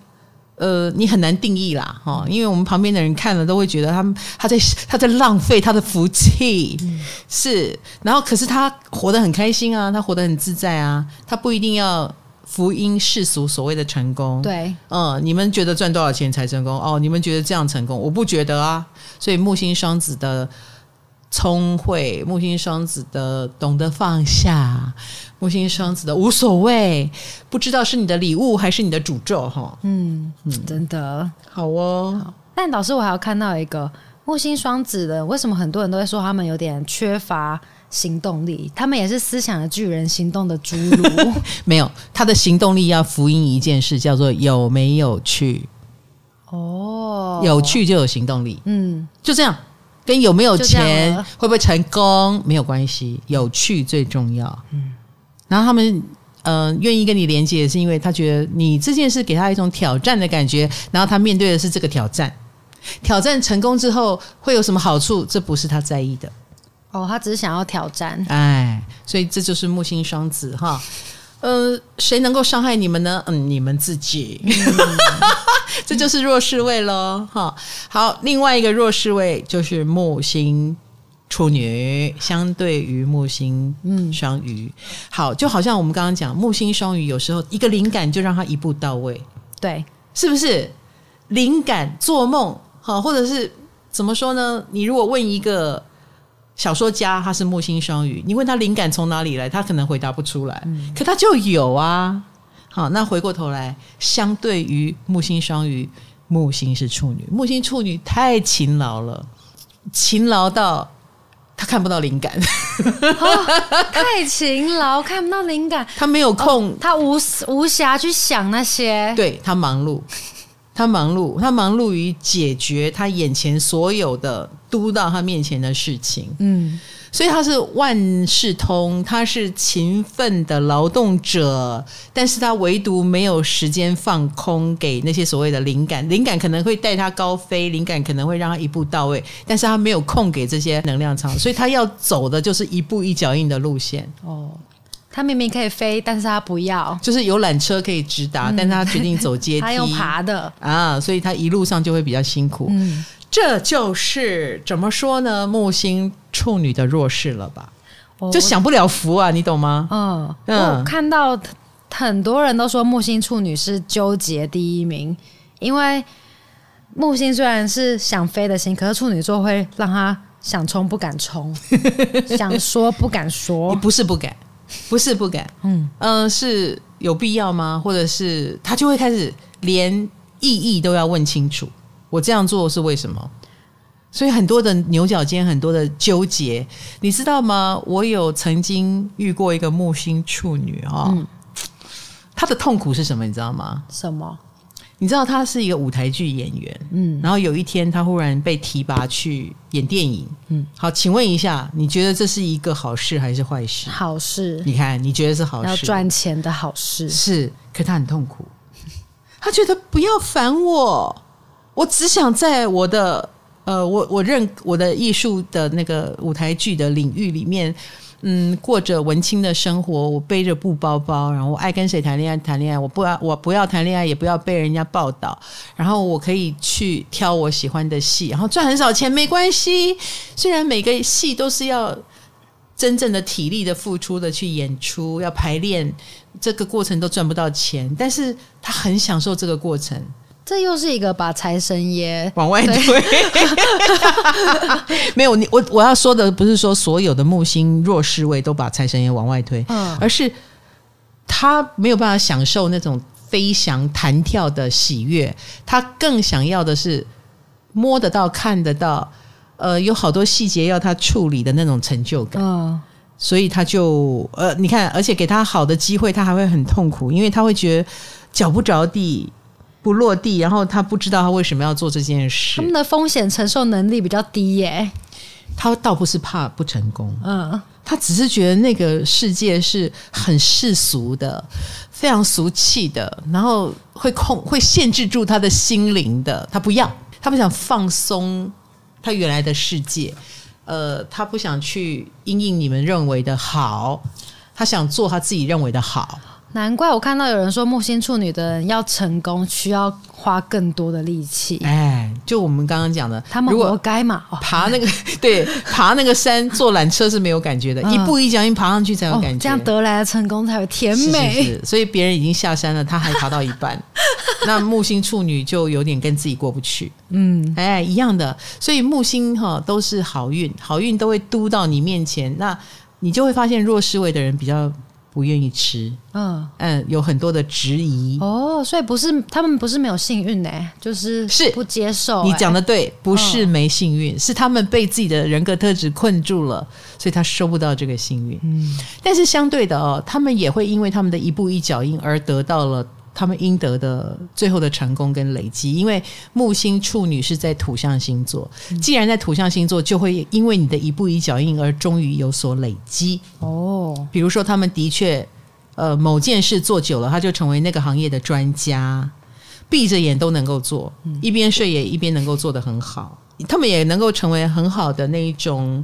[SPEAKER 1] 呃，你很难定义啦，哈，因为我们旁边的人看了都会觉得他他在他在浪费他的福气，嗯、是。然后可是他活得很开心啊，他活得很自在啊，他不一定要。福音世俗所谓的成功，
[SPEAKER 2] 对，
[SPEAKER 1] 嗯，你们觉得赚多少钱才成功？哦，你们觉得这样成功？我不觉得啊。所以木星双子的聪慧，木星双子的懂得放下，木星双子的无所谓，不知道是你的礼物还是你的诅咒哈。嗯
[SPEAKER 2] 嗯，真的
[SPEAKER 1] 好哦好。
[SPEAKER 2] 但老师，我还要看到一个木星双子的，为什么很多人都会说他们有点缺乏？行动力，他们也是思想的巨人，行动的侏儒。
[SPEAKER 1] 没有，他的行动力要福音一件事，叫做有没有趣。哦，有趣就有行动力。嗯，就这样，跟有没有钱、会不会成功没有关系，有趣最重要。嗯，然后他们嗯、呃、愿意跟你连接，是因为他觉得你这件事给他一种挑战的感觉，然后他面对的是这个挑战。挑战成功之后会有什么好处？这不是他在意的。
[SPEAKER 2] 哦，他只是想要挑战，
[SPEAKER 1] 哎，所以这就是木星双子哈。呃，谁能够伤害你们呢？嗯，你们自己，嗯、这就是弱势位喽哈。好，另外一个弱势位就是木星处女，相对于木星嗯双鱼。好，就好像我们刚刚讲木星双鱼，有时候一个灵感就让他一步到位，
[SPEAKER 2] 对，
[SPEAKER 1] 是不是？灵感做梦好，或者是怎么说呢？你如果问一个。小说家他是木星双鱼，你问他灵感从哪里来，他可能回答不出来，嗯、可他就有啊。好，那回过头来，相对于木星双鱼，木星是处女，木星处女太勤劳了，勤劳到他看不到灵感，
[SPEAKER 2] 哦、太勤劳看不到灵感，
[SPEAKER 1] 他没有空，
[SPEAKER 2] 哦、他无无暇去想那些，
[SPEAKER 1] 对，他忙碌。他忙碌，他忙碌于解决他眼前所有的督到他面前的事情。嗯，所以他是万事通，他是勤奋的劳动者，但是他唯独没有时间放空给那些所谓的灵感。灵感可能会带他高飞，灵感可能会让他一步到位，但是他没有空给这些能量场，所以他要走的就是一步一脚印的路线。哦。
[SPEAKER 2] 他明明可以飞，但是他不要，
[SPEAKER 1] 就是有缆车可以直达，嗯、但是他决定走阶梯，
[SPEAKER 2] 他用爬的
[SPEAKER 1] 啊，所以他一路上就会比较辛苦。嗯，这就是怎么说呢？木星处女的弱势了吧？哦、就享不了福啊，你懂吗？
[SPEAKER 2] 嗯嗯，我看到很多人都说木星处女是纠结第一名，因为木星虽然是想飞的心，可是处女座会让他想冲不敢冲，想说不敢说，
[SPEAKER 1] 不是不敢。不是不敢，嗯嗯、呃，是有必要吗？或者是他就会开始连意义都要问清楚，我这样做是为什么？所以很多的牛角尖，很多的纠结，你知道吗？我有曾经遇过一个木星处女啊，嗯、她的痛苦是什么？你知道吗？
[SPEAKER 2] 什么？
[SPEAKER 1] 你知道他是一个舞台剧演员，嗯，然后有一天他忽然被提拔去演电影，嗯，好，请问一下，你觉得这是一个好事还是坏事？
[SPEAKER 2] 好事。
[SPEAKER 1] 你看，你觉得是好事，
[SPEAKER 2] 要赚钱的好事
[SPEAKER 1] 是，可他很痛苦，他觉得不要烦我，我只想在我的呃，我我认我的艺术的那个舞台剧的领域里面。嗯，过着文青的生活，我背着布包包，然后我爱跟谁谈恋爱谈恋爱，我不要我不要谈恋爱，也不要被人家报道，然后我可以去挑我喜欢的戏，然后赚很少钱没关系。虽然每个戏都是要真正的体力的付出的去演出，要排练，这个过程都赚不到钱，但是他很享受这个过程。
[SPEAKER 2] 这又是一个把财神爷
[SPEAKER 1] 往外推，没有你我我要说的不是说所有的木星弱势位都把财神爷往外推，嗯，而是他没有办法享受那种飞翔弹跳的喜悦，他更想要的是摸得到看得到，呃，有好多细节要他处理的那种成就感，嗯，所以他就呃，你看，而且给他好的机会，他还会很痛苦，因为他会觉得脚不着地。不落地，然后他不知道他为什么要做这件事。
[SPEAKER 2] 他们的风险承受能力比较低耶。
[SPEAKER 1] 他倒不是怕不成功，嗯，他只是觉得那个世界是很世俗的，非常俗气的，然后会控会限制住他的心灵的。他不要，他不想放松他原来的世界。呃，他不想去因应你们认为的好，他想做他自己认为的好。
[SPEAKER 2] 难怪我看到有人说木星处女的人要成功需要花更多的力气。
[SPEAKER 1] 哎，就我们刚刚讲的，
[SPEAKER 2] 他们活该嘛？
[SPEAKER 1] 爬那个 对，爬那个山坐缆车是没有感觉的，嗯、一步一脚印爬上去才有感觉，
[SPEAKER 2] 哦、这样得来的成功才有甜美。
[SPEAKER 1] 是是是，所以别人已经下山了，他还爬到一半，那木星处女就有点跟自己过不去。嗯，哎，一样的，所以木星哈都是好运，好运都会嘟到你面前，那你就会发现弱势位的人比较。不愿意吃，嗯嗯，有很多的质疑
[SPEAKER 2] 哦，所以不是他们不是没有幸运呢，就是是不接受。
[SPEAKER 1] 你讲的对，不是没幸运，是他们被自己的人格特质困住了，所以他收不到这个幸运。嗯，但是相对的哦，他们也会因为他们的一步一脚印而得到了。他们应得的最后的成功跟累积，因为木星处女是在土象星座，既然在土象星座，就会因为你的一步一脚印而终于有所累积。哦，比如说他们的确，呃，某件事做久了，他就成为那个行业的专家，闭着眼都能够做，一边睡也一边能够做得很好。他们也能够成为很好的那一种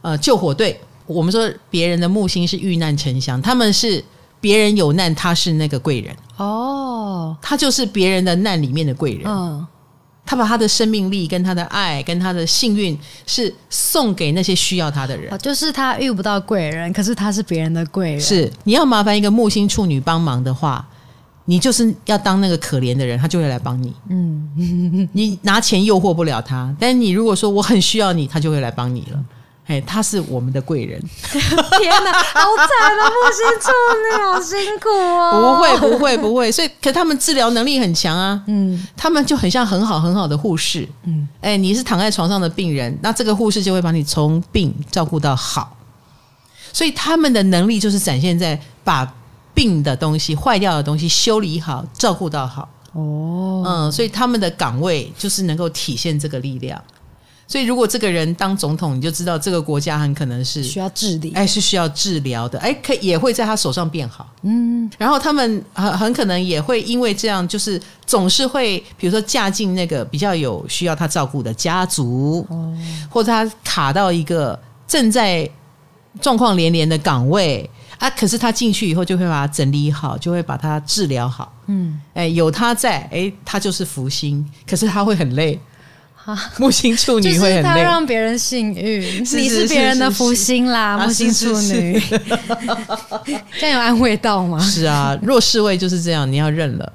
[SPEAKER 1] 呃救火队。我们说别人的木星是遇难成祥，他们是。别人有难，他是那个贵人哦，他就是别人的难里面的贵人。嗯，他把他的生命力、跟他的爱、跟他的幸运，是送给那些需要他的人。
[SPEAKER 2] 就是他遇不到贵人，可是他是别人的贵人。
[SPEAKER 1] 是你要麻烦一个木星处女帮忙的话，你就是要当那个可怜的人，他就会来帮你。嗯，你拿钱诱惑不了他，但你如果说我很需要你，他就会来帮你了。哎，他是我们的贵人。
[SPEAKER 2] 天哪，好惨啊！木星处女好辛苦哦。
[SPEAKER 1] 不会，不会，不会。所以，可他们治疗能力很强啊。嗯，他们就很像很好很好的护士。嗯，哎，你是躺在床上的病人，那这个护士就会把你从病照顾到好。所以，他们的能力就是展现在把病的东西、坏掉的东西修理好、照顾到好。哦，嗯，所以他们的岗位就是能够体现这个力量。所以，如果这个人当总统，你就知道这个国家很可能是
[SPEAKER 2] 需要治理，
[SPEAKER 1] 哎，是需要治疗的，哎，可也会在他手上变好，嗯。然后他们很很可能也会因为这样，就是总是会，比如说嫁进那个比较有需要他照顾的家族，哦，或者他卡到一个正在状况连连的岗位啊，可是他进去以后就会把它整理好，就会把它治疗好。嗯，哎，有他在，哎，他就是福星，可是他会很累。木星处女会很累，他
[SPEAKER 2] 让别人幸运，你是别人的福星啦。木星处女，这样有安慰到吗？
[SPEAKER 1] 是啊，弱势位就是这样，你要认了。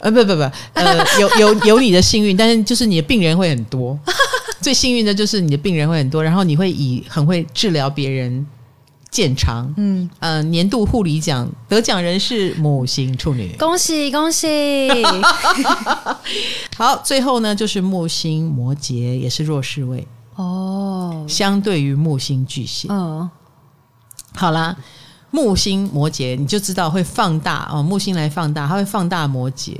[SPEAKER 1] 呃，不不不，呃，有有有你的幸运，但是就是你的病人会很多。最幸运的就是你的病人会很多，然后你会以很会治疗别人。见长，嗯。呃，年度护理奖得奖人是母星处女，
[SPEAKER 2] 恭喜恭喜！
[SPEAKER 1] 好，最后呢就是木星摩羯，也是弱势位。哦，相对于木星巨蟹，嗯、哦，好啦，木星摩羯你就知道会放大哦，木星来放大，它会放大摩羯，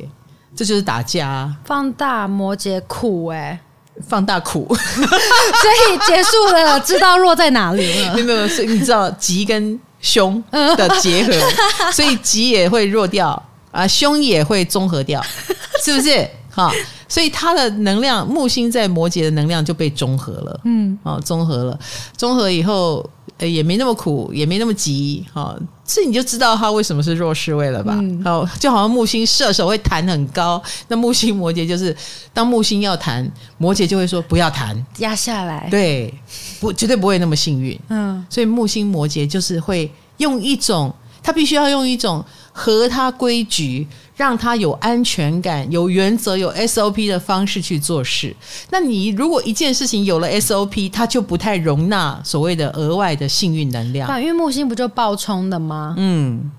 [SPEAKER 1] 这就是打架，
[SPEAKER 2] 放大摩羯苦哎、欸。
[SPEAKER 1] 放大苦，所
[SPEAKER 2] 以结束了，知道弱在哪里了。
[SPEAKER 1] 没有没有，所以你知道吉跟凶的结合，所以吉也会弱掉啊，凶也会综合掉，是不是？哈，所以它的能量，木星在摩羯的能量就被综合了，嗯，哦，综合了，综合以后。也没那么苦，也没那么急，哈，这你就知道他为什么是弱势位了吧？好、嗯，就好像木星射手会弹很高，那木星摩羯就是当木星要弹，摩羯就会说不要弹，
[SPEAKER 2] 压下来，
[SPEAKER 1] 对，不，绝对不会那么幸运，嗯，所以木星摩羯就是会用一种，他必须要用一种合他规矩。让他有安全感、有原则、有 SOP 的方式去做事。那你如果一件事情有了 SOP，它就不太容纳所谓的额外的幸运能量。
[SPEAKER 2] 因为木星不就爆冲的吗？
[SPEAKER 1] 嗯，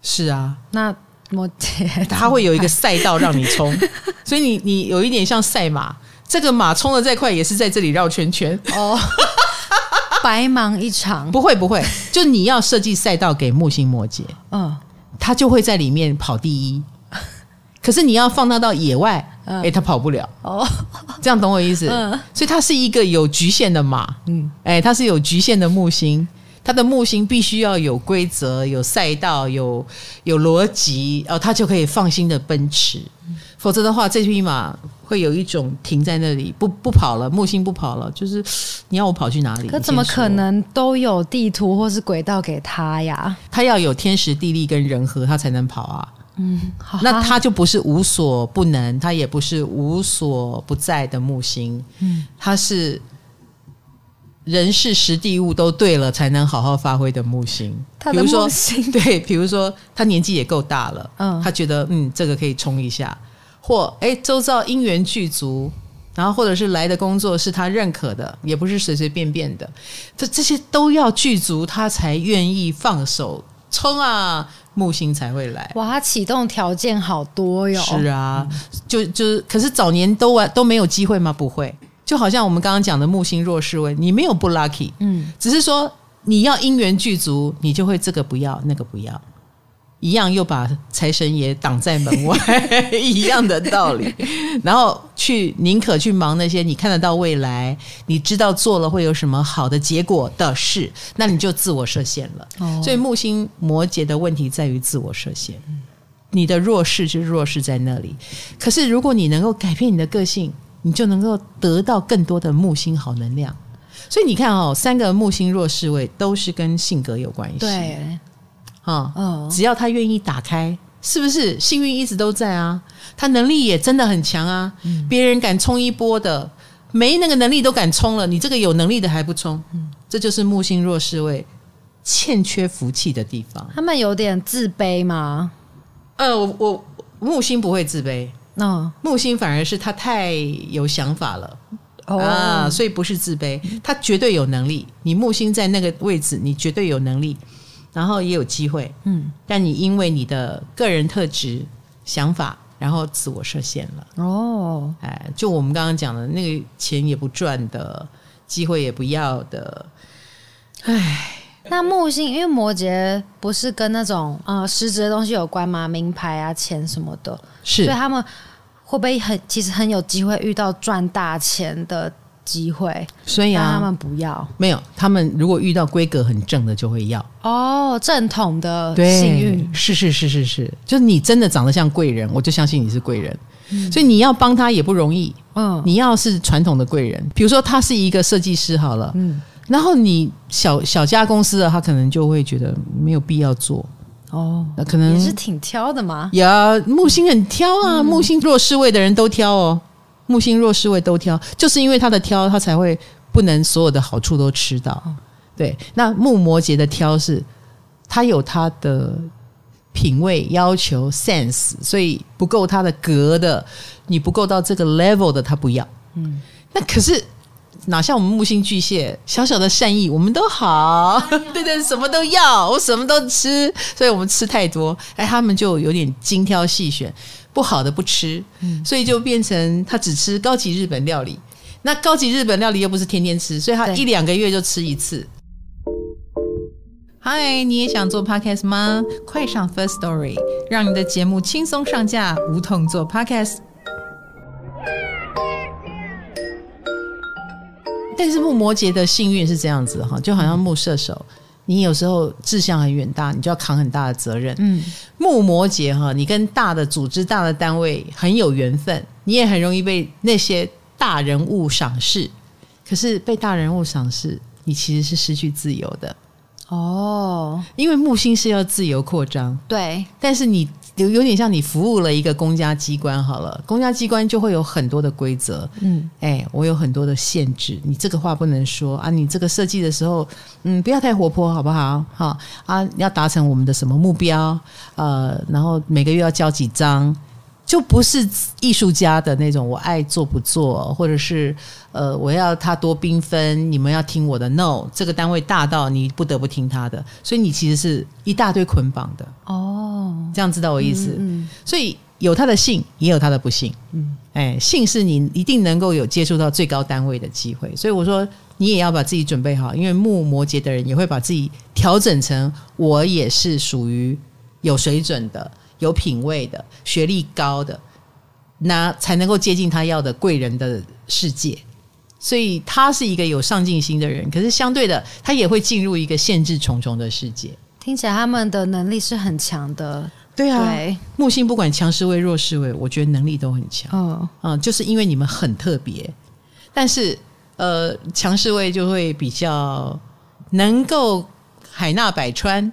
[SPEAKER 1] 是啊。
[SPEAKER 2] 那摩羯
[SPEAKER 1] 它会有一个赛道让你冲，所以你你有一点像赛马，这个马冲的再快也是在这里绕圈圈哦，
[SPEAKER 2] 白忙一场。
[SPEAKER 1] 不会不会，就你要设计赛道给木星摩羯，嗯，他就会在里面跑第一。可是你要放他到野外，哎、嗯，他跑不了哦。这样懂我意思？嗯，所以它是一个有局限的马，嗯，哎，它是有局限的木星，它的木星必须要有规则、有赛道、有有逻辑，哦，它就可以放心的奔驰。嗯、否则的话，这匹马会有一种停在那里，不不跑了，木星不跑了，就是你要我跑去哪里？
[SPEAKER 2] 可怎么可能都有地图或是轨道给他呀？
[SPEAKER 1] 他要有天时地利跟人和，他才能跑啊。嗯，好，那他就不是无所不能，他也不是无所不在的木星，嗯，他是人事时地物都对了才能好好发挥的木星。
[SPEAKER 2] 他的木星，
[SPEAKER 1] 比如说，对，比如说他年纪也够大了，嗯，他觉得嗯这个可以冲一下，或哎周遭因缘具足，然后或者是来的工作是他认可的，也不是随随便便的，这这些都要具足，他才愿意放手冲啊。木星才会来
[SPEAKER 2] 哇！它启动条件好多哟。
[SPEAKER 1] 是啊，就就是，可是早年都完都没有机会吗？不会，就好像我们刚刚讲的木星弱势位，你没有不 lucky，嗯，只是说你要因缘具足，你就会这个不要，那个不要。一样又把财神爷挡在门外，一样的道理。然后去宁可去忙那些你看得到未来，你知道做了会有什么好的结果的事，那你就自我设限了。哦、所以木星摩羯的问题在于自我设限，你的弱势就弱势在那里。可是如果你能够改变你的个性，你就能够得到更多的木星好能量。所以你看哦，三个木星弱势位都是跟性格有关系。
[SPEAKER 2] 对。
[SPEAKER 1] 啊，嗯，只要他愿意打开，是不是幸运一直都在啊？他能力也真的很强啊，嗯，别人敢冲一波的，没那个能力都敢冲了，你这个有能力的还不冲？嗯，这就是木星弱势位欠缺福气的地方。
[SPEAKER 2] 他们有点自卑吗？
[SPEAKER 1] 呃，我我木星不会自卑，嗯，木星反而是他太有想法了，哦，啊，所以不是自卑，他绝对有能力。你木星在那个位置，你绝对有能力。然后也有机会，嗯，但你因为你的个人特质、想法，然后自我设限了。哦，哎，就我们刚刚讲的那个钱也不赚的，机会也不要的，哎。
[SPEAKER 2] 那木星因为摩羯不是跟那种呃实质的东西有关吗？名牌啊、钱什么的，
[SPEAKER 1] 是，
[SPEAKER 2] 所以他们会不会很其实很有机会遇到赚大钱的？机会，
[SPEAKER 1] 所以啊，
[SPEAKER 2] 他们不要。
[SPEAKER 1] 没有。他们如果遇到规格很正的，就会要。
[SPEAKER 2] 哦，正统的幸运，
[SPEAKER 1] 是是是是是，就是你真的长得像贵人，我就相信你是贵人。嗯、所以你要帮他也不容易。嗯，你要是传统的贵人，比如说他是一个设计师好了，嗯，然后你小小家公司的他可能就会觉得没有必要做。
[SPEAKER 2] 哦，
[SPEAKER 1] 那可能
[SPEAKER 2] 也是挺挑的嘛。
[SPEAKER 1] 呀，木星很挑啊，嗯、木星弱势位的人都挑哦，木星弱势位都挑，就是因为他的挑，他才会不能所有的好处都吃到。哦、对，那木摩羯的挑是，他有他的品味要求 sense，所以不够他的格的，你不够到这个 level 的，他不要。嗯，那可是。哪像我们木星巨蟹，小小的善意我们都好，对对，什么都要，我什么都吃，所以我们吃太多，哎，他们就有点精挑细选，不好的不吃，所以就变成他只吃高级日本料理。那高级日本料理又不是天天吃，所以他一两个月就吃一次。嗨，你也想做 podcast 吗？快上 First Story，让你的节目轻松上架，无痛做 podcast。但是木摩羯的幸运是这样子哈，就好像木射手，你有时候志向很远大，你就要扛很大的责任。嗯，木摩羯哈，你跟大的组织、大的单位很有缘分，你也很容易被那些大人物赏识。可是被大人物赏识，你其实是失去自由的哦，因为木星是要自由扩张。
[SPEAKER 2] 对，
[SPEAKER 1] 但是你。有有点像你服务了一个公家机关好了，公家机关就会有很多的规则，嗯，哎，我有很多的限制，你这个话不能说啊，你这个设计的时候，嗯，不要太活泼，好不好？好啊，要达成我们的什么目标？呃，然后每个月要交几张。就不是艺术家的那种，我爱做不做，或者是呃，我要他多缤纷，你们要听我的。No，这个单位大到你不得不听他的，所以你其实是一大堆捆绑的。哦，这样知道我意思？嗯，嗯，所以有他的幸，也有他的不幸。嗯，哎，幸是你一定能够有接触到最高单位的机会，所以我说你也要把自己准备好，因为木摩羯的人也会把自己调整成我也是属于有水准的。有品位的、学历高的，那才能够接近他要的贵人的世界。所以他是一个有上进心的人，可是相对的，他也会进入一个限制重重的世界。
[SPEAKER 2] 听起来他们的能力是很强的。
[SPEAKER 1] 对啊，对，木星不管强势位、弱势位，我觉得能力都很强。嗯嗯，就是因为你们很特别，但是呃，强势位就会比较能够海纳百川。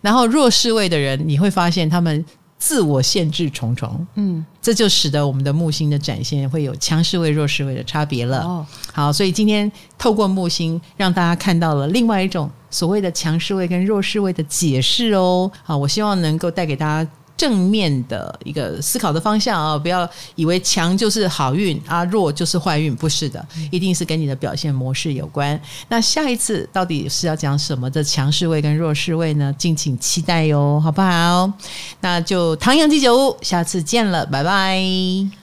[SPEAKER 1] 然后弱势位的人，你会发现他们自我限制重重，嗯，这就使得我们的木星的展现会有强势位、弱势位的差别了。哦，好，所以今天透过木星，让大家看到了另外一种所谓的强势位跟弱势位的解释哦。好，我希望能够带给大家。正面的一个思考的方向啊，不要以为强就是好运啊，弱就是坏运，不是的，一定是跟你的表现模式有关。那下一次到底是要讲什么的强势位跟弱势位呢？敬请期待哟，好不好？那就唐阳鸡酒屋，下次见了，拜拜。